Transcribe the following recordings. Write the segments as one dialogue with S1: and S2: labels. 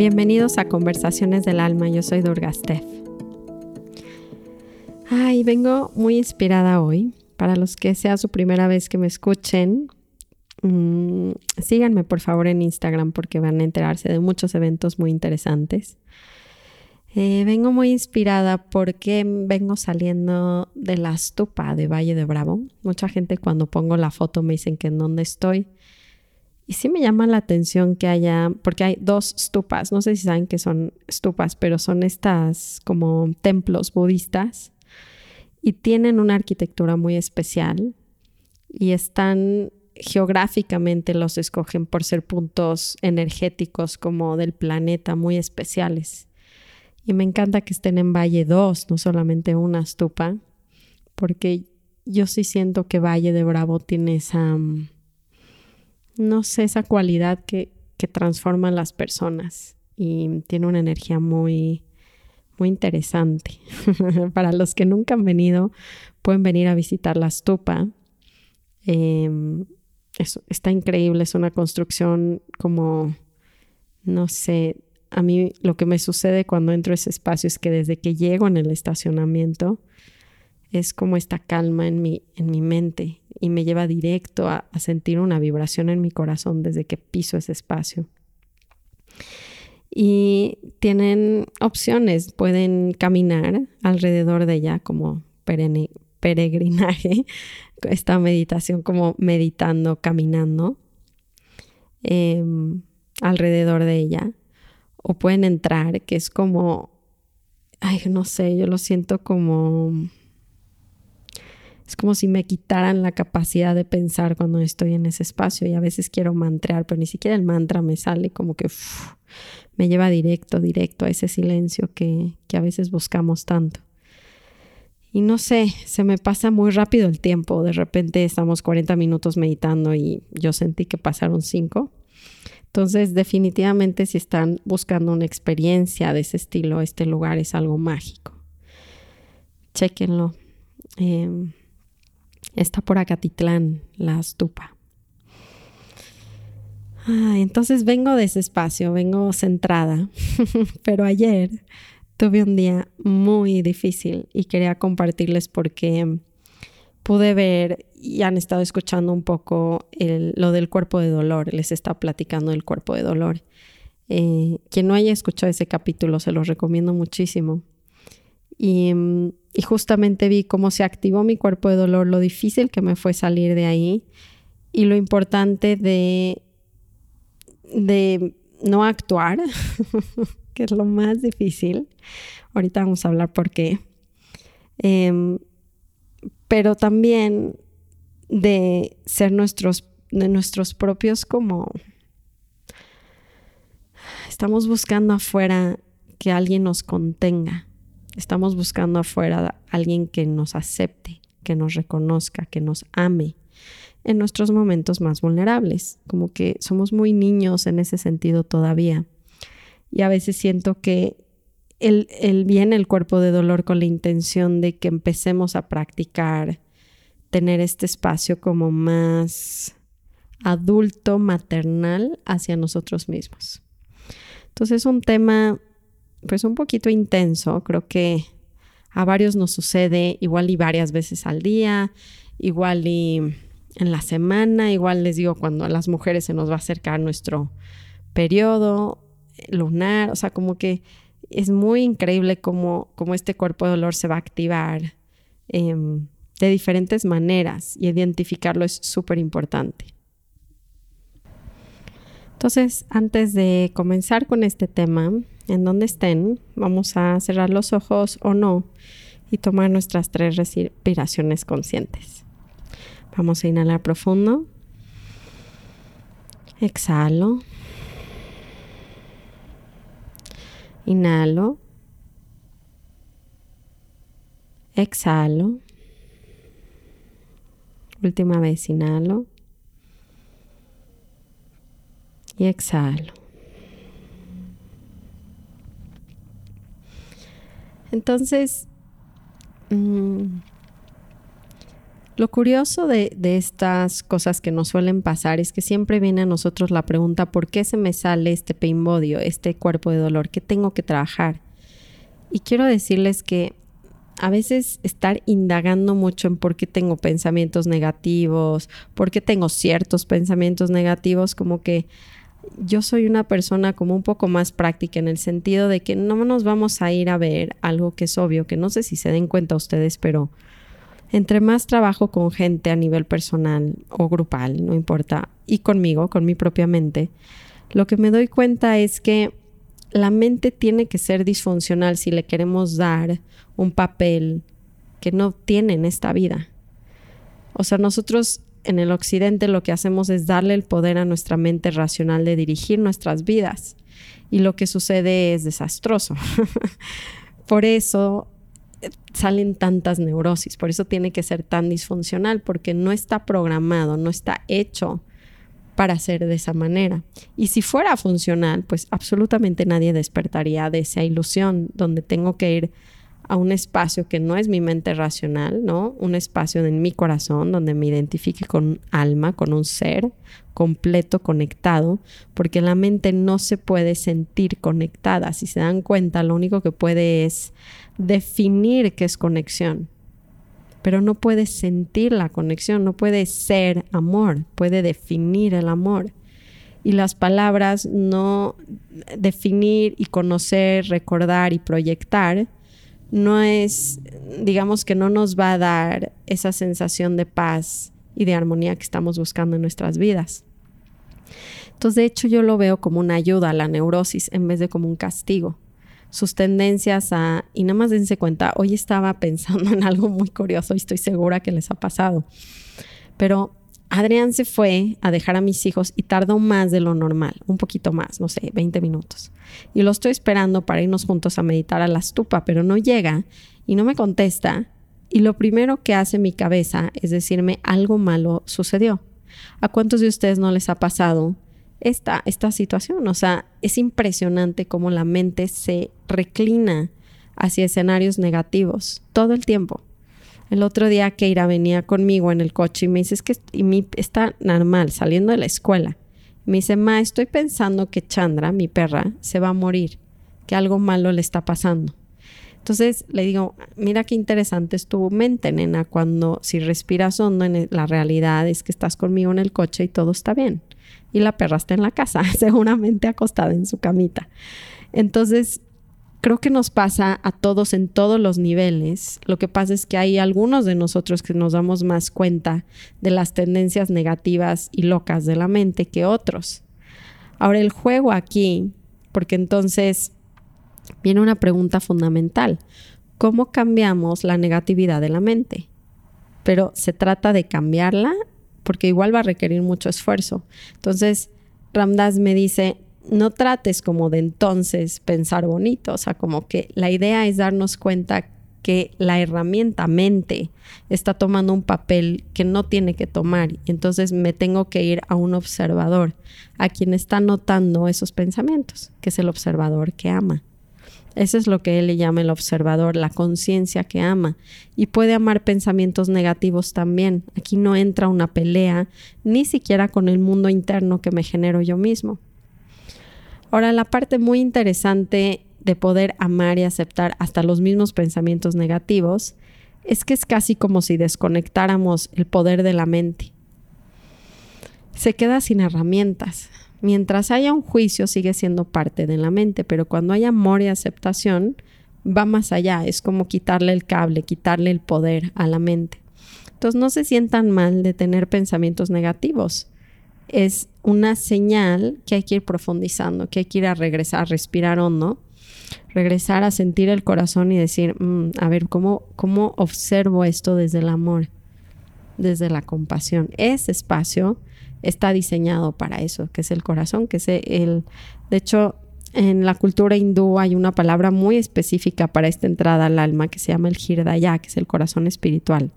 S1: Bienvenidos a Conversaciones del Alma, yo soy Durga Steph. Ay, vengo muy inspirada hoy. Para los que sea su primera vez que me escuchen, mmm, síganme por favor en Instagram porque van a enterarse de muchos eventos muy interesantes. Eh, vengo muy inspirada porque vengo saliendo de la estupa de Valle de Bravo. Mucha gente cuando pongo la foto me dicen que en dónde estoy. Y sí me llama la atención que haya, porque hay dos stupas, no sé si saben que son stupas, pero son estas como templos budistas y tienen una arquitectura muy especial y están geográficamente los escogen por ser puntos energéticos como del planeta muy especiales. Y me encanta que estén en Valle 2, no solamente una stupa, porque yo sí siento que Valle de Bravo tiene esa mm, no sé, esa cualidad que, que transforma a las personas y tiene una energía muy, muy interesante. Para los que nunca han venido, pueden venir a visitar la estupa. Em, está increíble, es una construcción como, no sé, a mí lo que me sucede cuando entro a ese espacio es que desde que llego en el estacionamiento, es como esta calma en mi, en mi mente y me lleva directo a, sentir una vibración en mi corazón desde que piso ese espacio. Y tienen opciones, pueden caminar alrededor de ella como peregrinaje, esta meditación como meditando, caminando em, alrededor de ella. O pueden entrar, que es como, ay, no sé, yo lo siento como es como si me quitaran la capacidad de pensar cuando estoy en ese espacio y a veces quiero mantrear, pero ni siquiera el mantra me sale como que me lleva directo, directo a ese silencio que, que a veces buscamos tanto. Y no sé, se me pasa muy rápido el tiempo. De repente estamos 40 minutos meditando y yo sentí que pasaron 5. Entonces, definitivamente si están buscando una experiencia de ese estilo, este lugar es algo mágico. Chequenlo. Em, Está por Acatitlán, la estupa. entonces vengo de ese espacio, vengo centrada, pero ayer tuve un día muy difícil y quería compartirles porque pude ver y han estado escuchando un poco lo del cuerpo de dolor, les está platicando del cuerpo de dolor. Eh, quien no haya escuchado ese capítulo, se los recomiendo muchísimo. Y, justamente vi cómo se activó mi cuerpo de dolor, lo difícil que me fue salir de ahí y lo importante de, de no actuar, que es lo más difícil. Ahorita vamos a hablar por qué. Em, pero también de ser nuestros, de nuestros propios como... Estamos buscando afuera que alguien nos contenga Estamos buscando afuera a alguien que nos acepte, que nos reconozca, que nos ame en nuestros momentos más vulnerables, como que somos muy niños en ese sentido todavía. Y a veces siento que el, el viene el cuerpo de dolor con la intención de que empecemos a practicar tener este espacio como más adulto, maternal hacia nosotros mismos. Entonces es un tema pues un poquito intenso. Creo que a varios nos sucede igual y varias veces al día, igual y en la semana, igual les digo cuando a las mujeres se nos va a acercar nuestro periodo lunar, o sea, como que es muy increíble cómo, cómo este cuerpo de dolor se va a activar em, de diferentes maneras y identificarlo es súper importante. Entonces, antes de comenzar con este tema, en donde estén, vamos a cerrar los ojos o no y tomar nuestras tres respiraciones conscientes. Vamos a inhalar profundo. Exhalo. Inhalo. Exhalo. Última vez, inhalo y exhalo. Entonces, mm, Lo curioso de, estas cosas que nos suelen pasar es que siempre viene a nosotros la pregunta, ¿por qué se me sale este pain body, este cuerpo de dolor? ¿Qué tengo que trabajar? Y quiero decirles que a veces estar indagando mucho en por qué tengo pensamientos negativos, por qué tengo ciertos pensamientos negativos, como que yo soy una persona como un poco más práctica en el sentido de que no nos vamos a ir a ver algo que es obvio, que no sé si se den cuenta ustedes, pero entre más trabajo con gente a nivel personal o grupal, no importa, y conmigo, con mi propia mente, lo que me doy cuenta es que la mente tiene que ser disfuncional si le queremos dar un papel que no tiene en esta vida. O sea, nosotros en el occidente lo que hacemos es darle el poder a nuestra mente racional de dirigir nuestras vidas y lo que sucede es desastroso. Por eso salen tantas neurosis, por eso tiene que ser tan disfuncional, porque no está programado, no está hecho para ser de esa manera. Y si fuera funcional, pues absolutamente nadie despertaría de esa ilusión donde tengo que ir a un espacio que no es mi mente racional, ¿no? Un espacio en mi corazón donde me identifique con un alma, con un ser completo, conectado, porque la mente no se puede sentir conectada. Si se dan cuenta, lo único que puede es definir qué es conexión, pero no puede sentir la conexión, no puede ser amor, puede definir el amor. Y las palabras no definir y conocer, recordar y proyectar, no es, digamos que no nos va a dar esa sensación de paz y de armonía que estamos buscando en nuestras vidas. Entonces, de hecho, yo lo veo como una ayuda a la neurosis en vez de como un castigo sus tendencias a, y nada más dense cuenta, hoy estaba pensando en algo muy curioso y estoy segura que les ha pasado, pero Adrián se fue a dejar a mis hijos y tardó más de lo normal, un poquito más, no sé, 20 minutos. Y lo estoy esperando para irnos juntos a meditar a la estupa, pero no llega y no me contesta. Y lo primero que hace mi cabeza es decirme algo malo sucedió. ¿A cuántos de ustedes no les ha pasado esta, esta situación. O sea, es impresionante cómo la mente se reclina hacia escenarios negativos todo el tiempo. El otro día Keira venía conmigo en el coche y me dice, que está normal, saliendo de la escuela. Me dice, ma, estoy pensando que Chandra, mi perra, se va a morir, que algo malo le está pasando. Entonces le digo, mira qué interesante es tu mente, nena, cuando si respiras hondo en la realidad es que estás conmigo en el coche y todo está bien y la perra está en la casa, seguramente acostada en su camita. Entonces, creo que nos pasa a todos en todos los niveles. Lo que pasa es que hay algunos de nosotros que nos damos más cuenta de las tendencias negativas y locas de la mente que otros. Ahora, el juego aquí, porque entonces viene una pregunta fundamental. ¿Cómo cambiamos la negatividad de la mente? Pero se trata de cambiarla porque igual va a requerir mucho esfuerzo. Entonces, Ramdas me dice, no trates como de entonces pensar bonito, o sea, como que la idea es darnos cuenta que la herramienta mente está tomando un papel que no tiene que tomar. Entonces me tengo que ir a un observador, a quien está notando esos pensamientos, que es el observador que ama. Eso es lo que él le llama el observador, la conciencia que ama. Y puede amar pensamientos negativos también. Aquí no entra una pelea, ni siquiera con el mundo interno que me genero yo mismo. Ahora, la parte muy interesante de poder amar y aceptar hasta los mismos pensamientos negativos es que es casi como si desconectáramos el poder de la mente. Se queda sin herramientas, Mientras haya un juicio sigue siendo parte de la mente, pero cuando hay amor y aceptación va más allá, es como quitarle el cable, quitarle el poder a la mente. Entonces no se sientan mal de tener pensamientos negativos. Es una señal que hay que ir profundizando, que hay que ir a regresar, a respirar hondo, regresar a sentir el corazón y decir, mm, a ver, ¿cómo, ¿cómo observo esto desde el amor, desde la compasión? Ese espacio está diseñado para eso, que es el corazón, que es el... De hecho, en la cultura hindú hay una palabra muy específica para esta entrada al alma que se llama el Hirdaya, que es el corazón espiritual.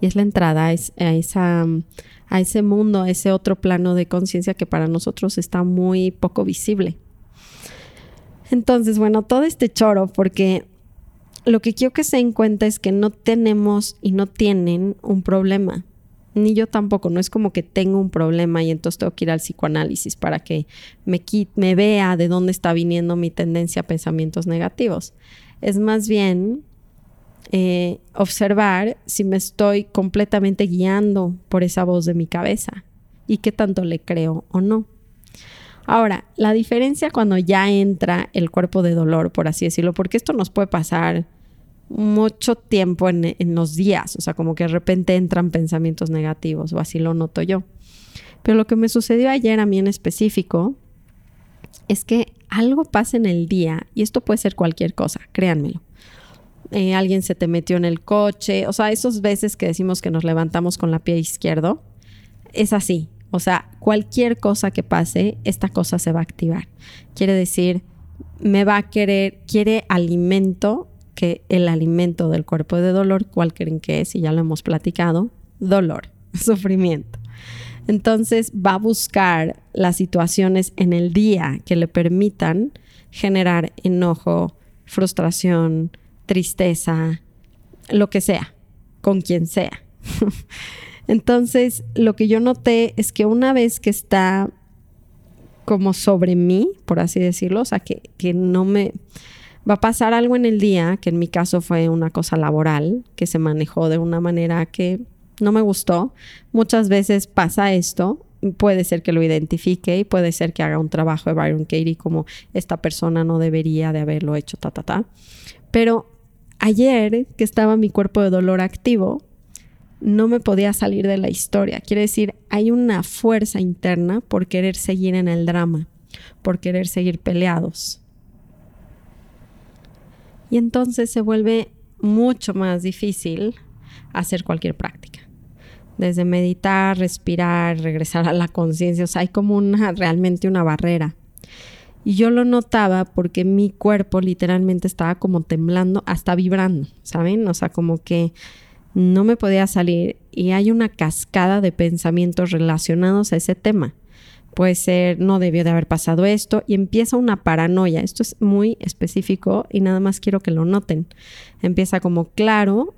S1: Y es la entrada a, esa, a ese mundo, a ese otro plano de conciencia que para nosotros está muy poco visible. Entonces, bueno, todo este choro, porque lo que quiero que se den cuenta es que no tenemos y no tienen un problema. Ni yo tampoco, no es como que tengo un problema y entonces tengo que ir al psicoanálisis para que me, me vea de dónde está viniendo mi tendencia a pensamientos negativos. Es más bien eh, observar si me estoy completamente guiando por esa voz de mi cabeza y qué tanto le creo o no. Ahora, la diferencia cuando ya entra el cuerpo de dolor, por así decirlo, porque esto nos puede pasar mucho tiempo en, los días, o sea, como que de repente entran pensamientos negativos, o así lo noto yo. Pero lo que me sucedió ayer a mí en específico es que algo pasa en el día, y esto puede ser cualquier cosa, créanmelo. Eh, alguien se te metió en el coche, o sea, esos veces que decimos que nos levantamos con la pie izquierdo, es así, o sea, cualquier cosa que pase, esta cosa se va a activar. Quiere decir, me va a querer, quiere alimento, que el alimento del cuerpo de dolor, ¿cuál creen que es? Y ya lo hemos platicado, dolor, sufrimiento. Entonces va a buscar las situaciones en el día que le permitan generar enojo, frustración, tristeza, lo que sea, con quien sea. Entonces, lo que yo noté es que una vez que está como sobre mí, por así decirlo, o sea, que, que no me... Va a pasar algo en el día, que en mi caso fue una cosa laboral, que se manejó de una manera que no me gustó. Muchas veces pasa esto, puede ser que lo identifique y puede ser que haga un trabajo de Byron Katie como esta persona no debería de haberlo hecho, ta, ta, ta. Pero ayer que estaba mi cuerpo de dolor activo, no me podía salir de la historia. Quiere decir, hay una fuerza interna por querer seguir en el drama, por querer seguir peleados. Y entonces se vuelve mucho más difícil hacer cualquier práctica. Desde meditar, respirar, regresar a la conciencia, o sea, hay como una realmente una barrera. Y yo lo notaba porque mi cuerpo literalmente estaba como temblando, hasta vibrando, ¿saben? O sea, como que no me podía salir y hay una cascada de pensamientos relacionados a ese tema. Puede ser, no debió de haber pasado esto y empieza una paranoia. Esto es muy específico y nada más quiero que lo noten. Empieza como claro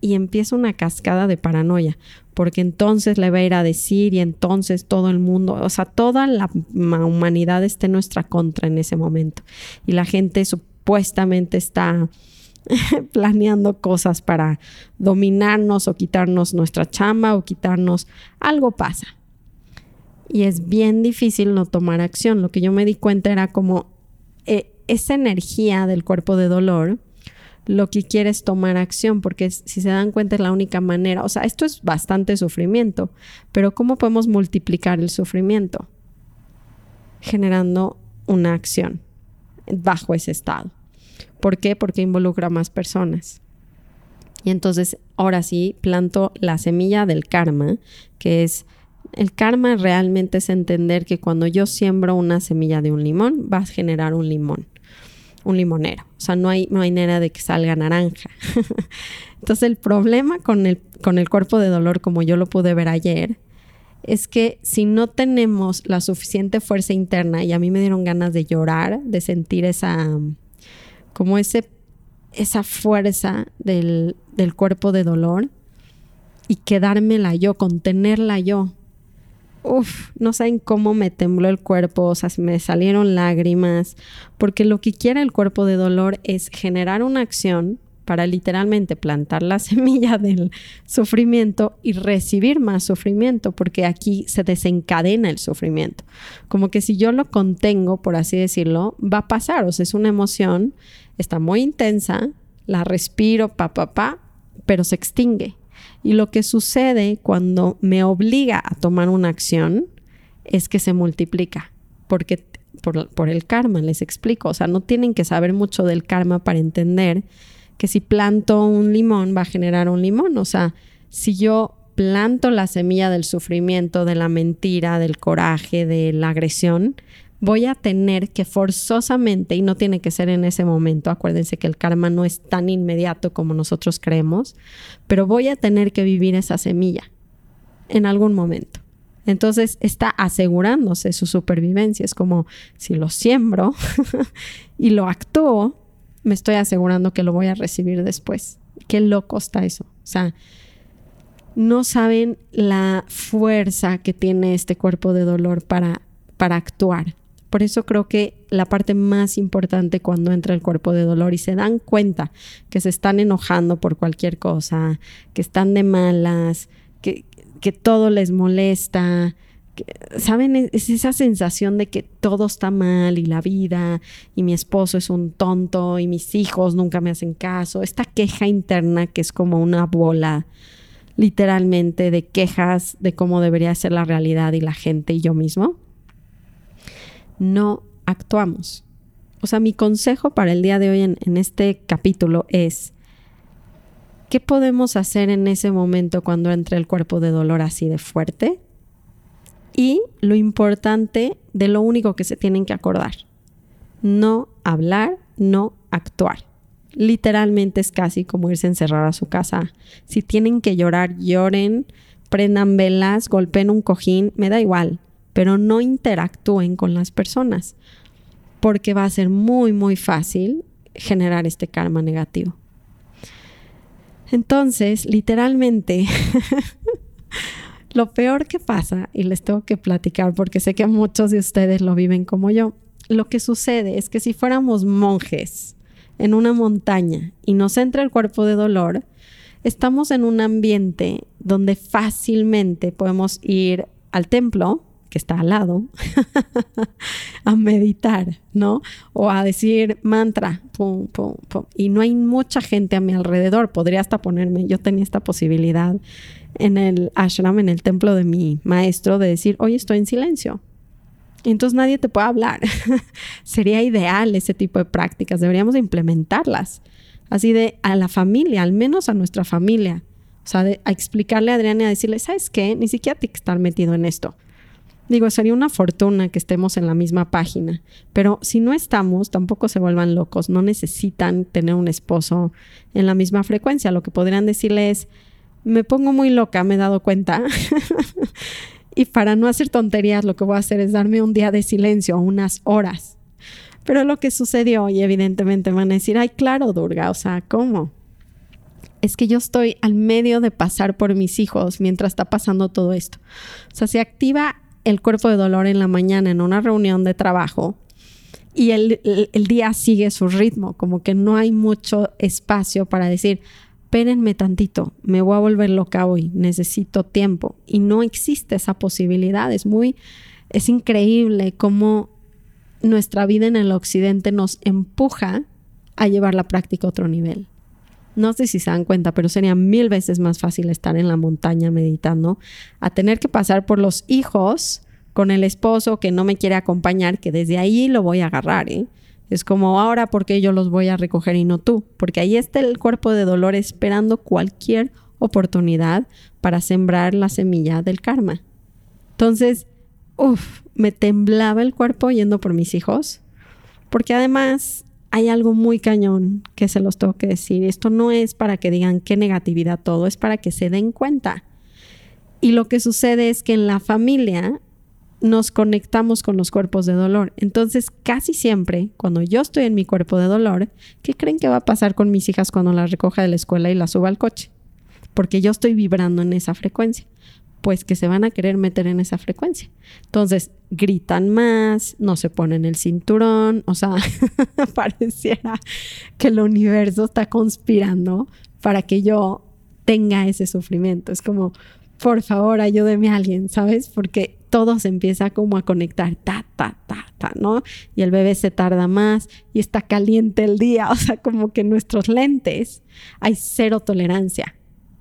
S1: y empieza una cascada de paranoia, porque entonces le va a ir a decir y entonces todo el mundo, o sea, toda la humanidad está en nuestra contra en ese momento y la gente supuestamente está planeando cosas para dominarnos o quitarnos nuestra chamba o quitarnos, algo pasa. Y es bien difícil no tomar acción. Lo que yo me di cuenta era como eh, esa energía del cuerpo de dolor, lo que quiere es tomar acción, porque si se dan cuenta es la única manera, o sea, esto es bastante sufrimiento, pero ¿cómo podemos multiplicar el sufrimiento? Generando una acción bajo ese estado. ¿Por qué? Porque involucra a más personas. Y entonces, ahora sí, planto la semilla del karma, que es, el karma realmente es entender que cuando yo siembro una semilla de un limón, va a generar un limón, un limonero. O sea, no hay, manera de que salga naranja. entonces, el problema con el, con el cuerpo de dolor, como yo lo pude ver ayer, es que si no tenemos la suficiente fuerza interna, y a mí me dieron ganas de llorar, de sentir esa como ese, esa fuerza del, del cuerpo de dolor y quedármela yo, contenerla yo. Uf, no saben cómo me tembló el cuerpo, o sea, me salieron lágrimas, porque lo que quiere el cuerpo de dolor es generar una acción para literalmente plantar la semilla del sufrimiento y recibir más sufrimiento, porque aquí se desencadena el sufrimiento. Como que si yo lo contengo, por así decirlo, va a pasar, o sea, es una emoción, está muy intensa, la respiro, pa, pa, pa, pero se extingue. Y lo que sucede cuando me obliga a tomar una acción es que se multiplica, porque por, por el karma, les explico, o sea, no tienen que saber mucho del karma para entender que si planto un limón va a generar un limón. O sea, si yo planto la semilla del sufrimiento, de la mentira, del coraje, de la agresión, voy a tener que forzosamente, y no tiene que ser en ese momento, acuérdense que el karma no es tan inmediato como nosotros creemos, pero voy a tener que vivir esa semilla en algún momento. Entonces está asegurándose su supervivencia. Es como si lo siembro y lo actúo, me estoy asegurando que lo voy a recibir después. Qué loco está eso. O sea, no saben la fuerza que tiene este cuerpo de dolor para, para actuar. Por eso creo que la parte más importante cuando entra el cuerpo de dolor y se dan cuenta que se están enojando por cualquier cosa, que están de malas, que, que todo les molesta, ¿saben? Es esa sensación de que todo está mal y la vida y mi esposo es un tonto y mis hijos nunca me hacen caso. Esta queja interna que es como una bola literalmente de quejas de cómo debería ser la realidad y la gente y yo mismo. No actuamos. O sea, mi consejo para el día de hoy en, este capítulo es, ¿qué podemos hacer en ese momento cuando entre el cuerpo de dolor así de fuerte? y lo importante de lo único que se tienen que acordar. No hablar, no actuar. Literalmente es casi como irse a encerrar a su casa. Si tienen que llorar, lloren, prendan velas, golpeen un cojín, me da igual, pero no interactúen con las personas, porque va a ser muy, muy fácil generar este karma negativo. Entonces, literalmente, Lo peor que pasa, y les tengo que platicar porque sé que muchos de ustedes lo viven como yo, lo que sucede es que si fuéramos monjes en una montaña y nos entra el cuerpo de dolor, estamos en un ambiente donde fácilmente podemos ir al templo, que está al lado, a meditar, ¿no? O a decir mantra, pum, pum, pum. Y no hay mucha gente a mi alrededor. Podría hasta ponerme, yo tenía esta posibilidad en el ashram, en el templo de mi maestro, de decir, hoy estoy en silencio. Entonces nadie te puede hablar. Sería ideal ese tipo de prácticas, deberíamos implementarlas. Así de a la familia, al menos a nuestra familia. O sea, a explicarle a Adriana y a decirle, ¿sabes qué? Ni siquiera tienes que estar metido en esto. Digo, sería una fortuna que estemos en la misma página, pero si no estamos, tampoco se vuelvan locos, no necesitan tener un esposo en la misma frecuencia. Lo que podrían decirle es, me pongo muy loca, me he dado cuenta. y para no hacer tonterías, lo que voy a hacer es darme un día de silencio, unas horas. Pero lo que sucedió, y evidentemente van a decir, ay, claro, Durga, o sea, ¿cómo? Es que yo estoy al medio de pasar por mis hijos mientras está pasando todo esto. O sea, se activa el cuerpo de dolor en la mañana en una reunión de trabajo y el, el, día sigue su ritmo, como que no hay mucho espacio para decir, espérenme tantito, me voy a volver loca hoy, necesito tiempo. Y no existe esa posibilidad. Es muy, es increíble cómo nuestra vida en el occidente nos empuja a llevar la práctica a otro nivel. No sé si se dan cuenta, pero sería mil veces más fácil estar en la montaña meditando a tener que pasar por los hijos con el esposo que no me quiere acompañar, que desde ahí lo voy a agarrar, ¿eh? Es como ahora, porque yo los voy a recoger y no tú? Porque ahí está el cuerpo de dolor esperando cualquier oportunidad para sembrar la semilla del karma. Entonces, uff, me temblaba el cuerpo yendo por mis hijos, porque además hay algo muy cañón que se los tengo que decir. Esto no es para que digan qué negatividad todo, es para que se den cuenta. Y lo que sucede es que en la familia nos conectamos con los cuerpos de dolor. Entonces, casi siempre, cuando yo estoy en mi cuerpo de dolor, ¿qué creen que va a pasar con mis hijas cuando las recoja de la escuela y las suba al coche? Porque yo estoy vibrando en esa frecuencia. Pues que se van a querer meter en esa frecuencia. Entonces, gritan más, no se ponen el cinturón, o sea, pareciera que el universo está conspirando para que yo tenga ese sufrimiento. Es como, por favor, ayúdeme a alguien, ¿sabes? Porque todo se empieza como a conectar, ta, ta, ta, ta, ¿no? Y el bebé se tarda más y está caliente el día, o sea, como que nuestros lentes hay cero tolerancia.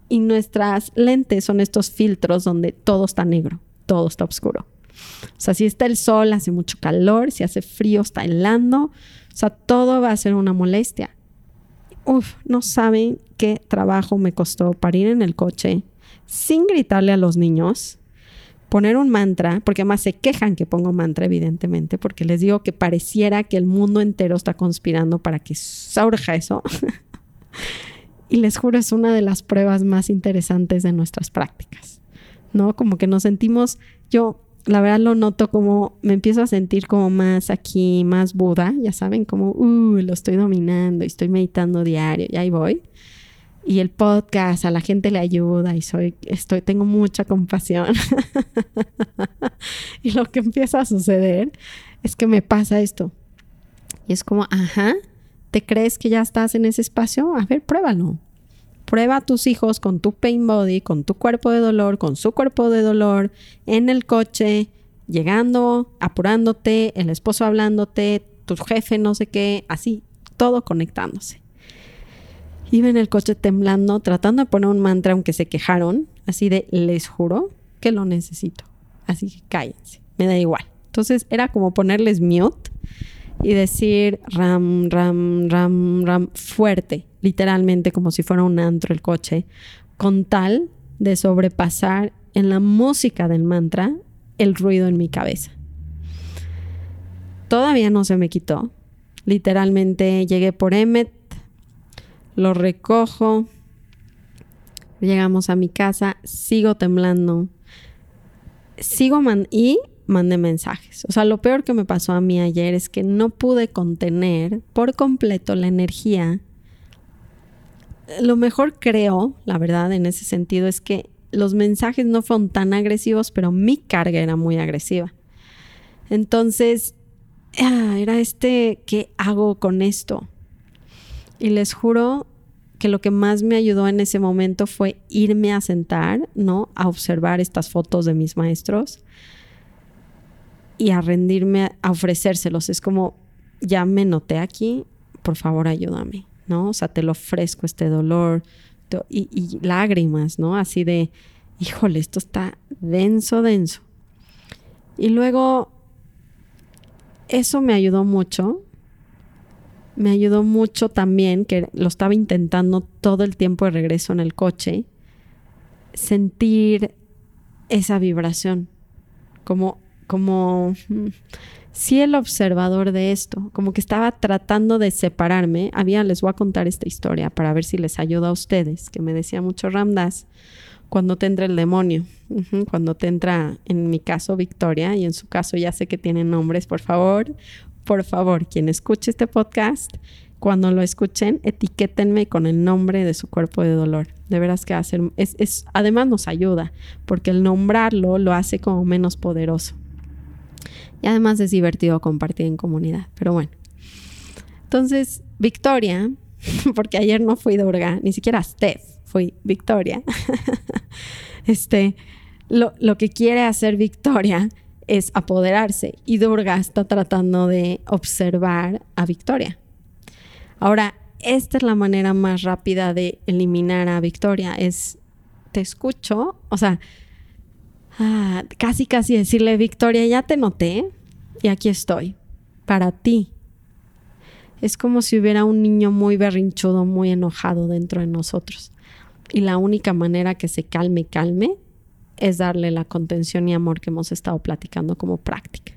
S1: Y nuestras lentes son estos filtros donde todo está negro, todo está oscuro. O sea, si está el sol, hace mucho calor, si hace frío, está helando, o sea, todo va a ser una molestia. Uf, no saben qué trabajo me costó para ir en el coche sin gritarle a los niños, poner un mantra, porque además se quejan que pongo mantra, evidentemente, porque les digo que pareciera que el mundo entero está conspirando para que surja eso. y les juro, es una de las pruebas más interesantes de nuestras prácticas, ¿no? Como que nos sentimos, yo la verdad lo noto como me empiezo a sentir como más aquí, más Buda, ya saben, como, uh, lo estoy dominando y estoy meditando diario y ahí voy. Y el podcast a la gente le ayuda y soy, estoy, tengo mucha compasión. y lo que empieza a suceder es que me pasa esto. Y es como, ajá, ¿te crees que ya estás en ese espacio? A ver, pruébalo. Prueba a tus hijos con tu pain body, con tu cuerpo de dolor, con su cuerpo de dolor, en el coche, llegando, apurándote, el esposo hablándote, tu jefe no sé qué, así, todo conectándose. Iba en el coche temblando, tratando de poner un mantra, aunque se quejaron, así de, les juro que lo necesito. Así que cállense, me da igual. Entonces era como ponerles mute y decir ram, ram, ram, ram, fuerte, literalmente como si fuera un antro el coche, con tal de sobrepasar en la música del mantra el ruido en mi cabeza. Todavía no se me quitó. Literalmente llegué por Emmet, lo recojo, llegamos a mi casa, sigo temblando, sigo man y mandé mensajes. O sea, lo peor que me pasó a mí ayer es que no pude contener por completo la energía. Lo mejor creo, la verdad, en ese sentido, es que los mensajes no fueron tan agresivos, pero mi carga era muy agresiva. Entonces, ah, era este, ¿qué hago con esto? Y les juro que lo que más me ayudó en ese momento fue irme a sentar, ¿no? A observar estas fotos de mis maestros y a rendirme, a ofrecérselos. Es como, ya me noté aquí, por favor ayúdame, ¿no? O sea, te lo ofrezco este dolor y, y lágrimas, ¿no? Así de, híjole, esto está denso, denso. Y luego, eso me ayudó mucho. Me ayudó mucho también, que lo estaba intentando todo el tiempo de regreso en el coche, sentir esa vibración, como como mm, sí el observador de esto, como que estaba tratando de separarme. Había, les voy a contar esta historia para ver si les ayuda a ustedes, que me decía mucho Ramdas, cuando te entra el demonio, cuando te entra, en mi caso, Victoria, y en su caso ya sé que tienen nombres, por favor, por favor, quien escuche este podcast, cuando lo escuchen, etiquétenme con el nombre de su cuerpo de dolor. De veras que hacer, es, es, además nos ayuda, porque el nombrarlo lo hace como menos poderoso. Y además es divertido compartir en comunidad. Pero bueno. Entonces, Victoria, porque ayer no fui Durga, ni siquiera Steph, fui Victoria. este, lo, lo que quiere hacer Victoria es apoderarse y Durga está tratando de observar a Victoria. Ahora, esta es la manera más rápida de eliminar a Victoria, es te escucho, o sea, ah, casi casi decirle, Victoria, ya te noté y aquí estoy, para ti. Es como si hubiera un niño muy berrinchudo, muy enojado dentro de nosotros. Y la única manera que se calme, calme, es darle la contención y amor que hemos estado platicando como práctica.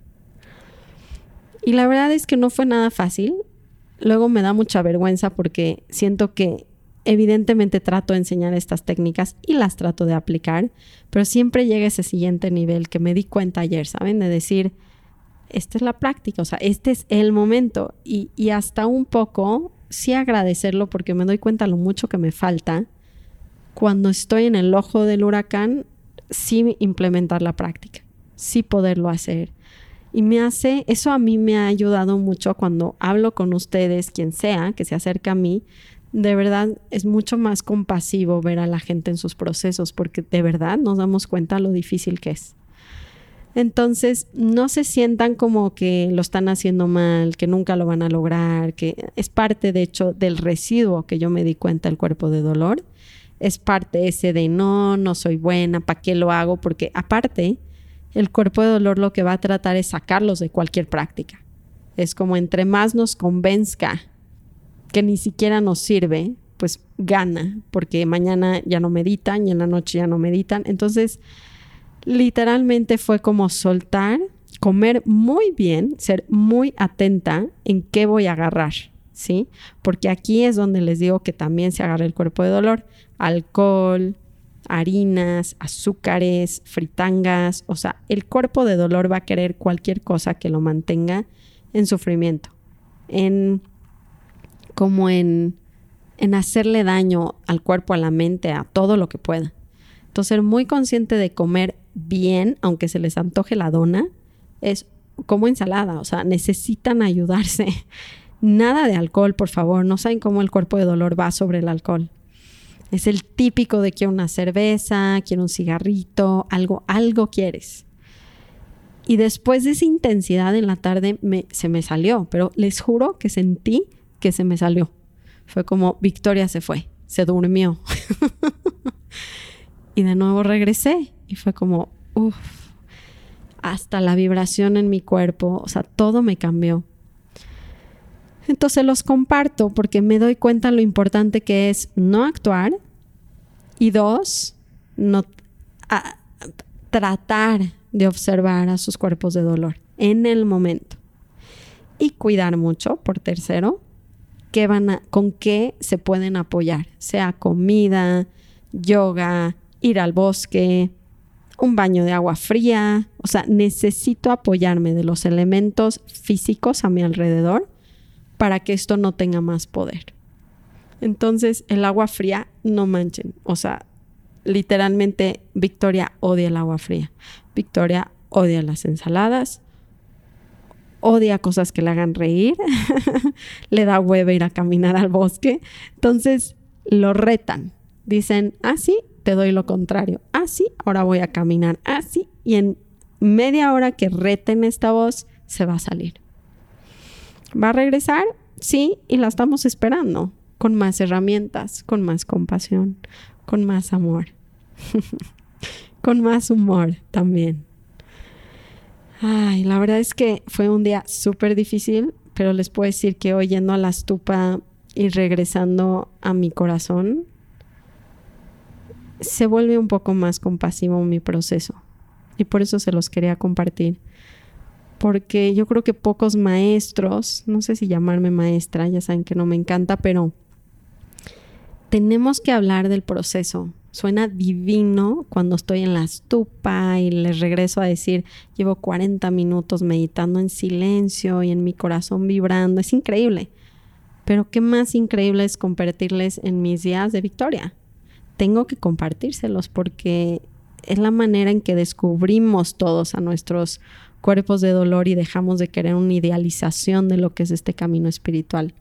S1: Y la verdad es que no fue nada fácil. Luego me da mucha vergüenza porque siento que Evidentemente trato de enseñar estas técnicas y las trato de aplicar, pero siempre llega ese siguiente nivel que me di cuenta ayer, ¿saben? De decir, esta es la práctica, o sea, este es el momento y, y hasta un poco sí agradecerlo porque me doy cuenta lo mucho que me falta cuando estoy en el ojo del huracán, sí implementar la práctica, sí poderlo hacer. Y me hace, eso a mí me ha ayudado mucho cuando hablo con ustedes, quien sea, que se acerca a mí, de verdad es mucho más compasivo ver a la gente en sus procesos porque de verdad nos damos cuenta lo difícil que es. Entonces, no se sientan como que lo están haciendo mal, que nunca lo van a lograr, que es parte, de hecho, del residuo que yo me di cuenta el cuerpo de dolor. Es parte ese de no, no soy buena, ¿para qué lo hago? Porque aparte, el cuerpo de dolor lo que va a tratar es sacarlos de cualquier práctica. Es como entre más nos convenzca que ni siquiera nos sirve, pues gana, porque mañana ya no meditan y en la noche ya no meditan. Entonces, literalmente fue como soltar, comer muy bien, ser muy atenta en qué voy a agarrar, ¿sí? Porque aquí es donde les digo que también se agarra el cuerpo de dolor, alcohol, harinas, azúcares, fritangas, o sea, el cuerpo de dolor va a querer cualquier cosa que lo mantenga en sufrimiento, en como en, en hacerle daño al cuerpo, a la mente, a todo lo que pueda. Entonces, ser muy consciente de comer bien, aunque se les antoje la dona, es como ensalada, o sea, necesitan ayudarse. Nada de alcohol, por favor, no saben cómo el cuerpo de dolor va sobre el alcohol. Es el típico de quiero una cerveza, quiero un cigarrito, algo, algo quieres. Y después de esa intensidad en la tarde se me salió, pero les juro que sentí que se me salió. Fue como Victoria se fue, se durmió. y de nuevo regresé y fue como, uff, hasta la vibración en mi cuerpo, o sea, todo me cambió. Entonces los comparto porque me doy cuenta lo importante que es no actuar y dos, no tratar de observar a sus cuerpos de dolor en el momento. Y cuidar mucho, por tercero, van con qué se pueden apoyar, sea comida, yoga, ir al bosque, un baño de agua fría. O sea, necesito apoyarme de los elementos físicos a mi alrededor para que esto no tenga más poder. Entonces, el agua fría, no manchen. O sea, literalmente Victoria odia el agua fría. Victoria odia las ensaladas, odia cosas que le hagan reír, le da hueva ir a caminar al bosque. Entonces, lo retan. Dicen, ah, sí, te doy lo contrario. Ah, sí, ahora voy a caminar. Ah, sí. Y en media hora que reten esta voz, se va a salir. ¿Va a regresar? Sí, y la estamos esperando, con más herramientas, con más compasión, con más amor, con más humor también. Ay, la verdad es que fue un día súper difícil, pero les puedo decir que hoy yendo a la estupa y regresando a mi corazón, se vuelve un poco más compasivo mi proceso. Y por eso se los quería compartir porque yo creo que pocos maestros, no sé si llamarme maestra, ya saben que no me encanta, pero tenemos que hablar del proceso. Suena divino cuando estoy en la estupa y les regreso a decir, llevo 40 minutos meditando en silencio y en mi corazón vibrando. Es increíble. Pero qué más increíble es compartirles en mis días de victoria. Tengo que compartírselos porque es la manera en que descubrimos todos a nuestros cuerpos de dolor y dejamos de querer una idealización de lo que es este camino espiritual.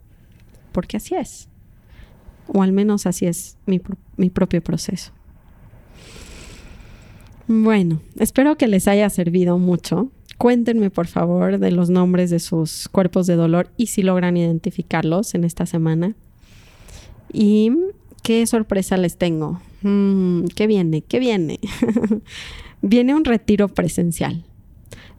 S1: Porque así es. O al menos así es mi, mi propio proceso. Bueno, espero que les haya servido mucho. Cuéntenme por favor de los nombres de sus cuerpos de dolor y si logran identificarlos en esta semana. Y qué sorpresa les tengo. Mm, ¿Qué viene? ¿Qué viene? viene un retiro presencial.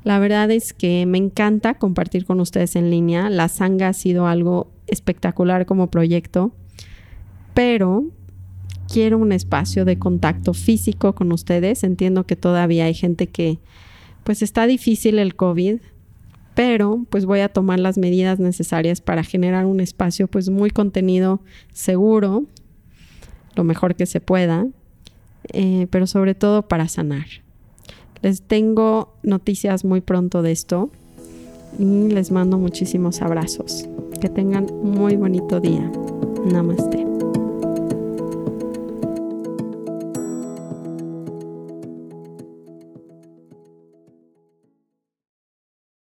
S1: La verdad es que me encanta compartir con ustedes en línea. La sanga ha sido algo espectacular como proyecto, pero quiero un espacio de contacto físico con ustedes. Entiendo que todavía hay gente que pues está difícil el COVID, pero pues voy a tomar las medidas necesarias para generar un espacio pues muy contenido seguro, lo mejor que se pueda, eh, pero sobre todo para sanar. Les tengo noticias muy pronto de esto y les mando muchísimos abrazos. Que tengan muy bonito día. Namaste.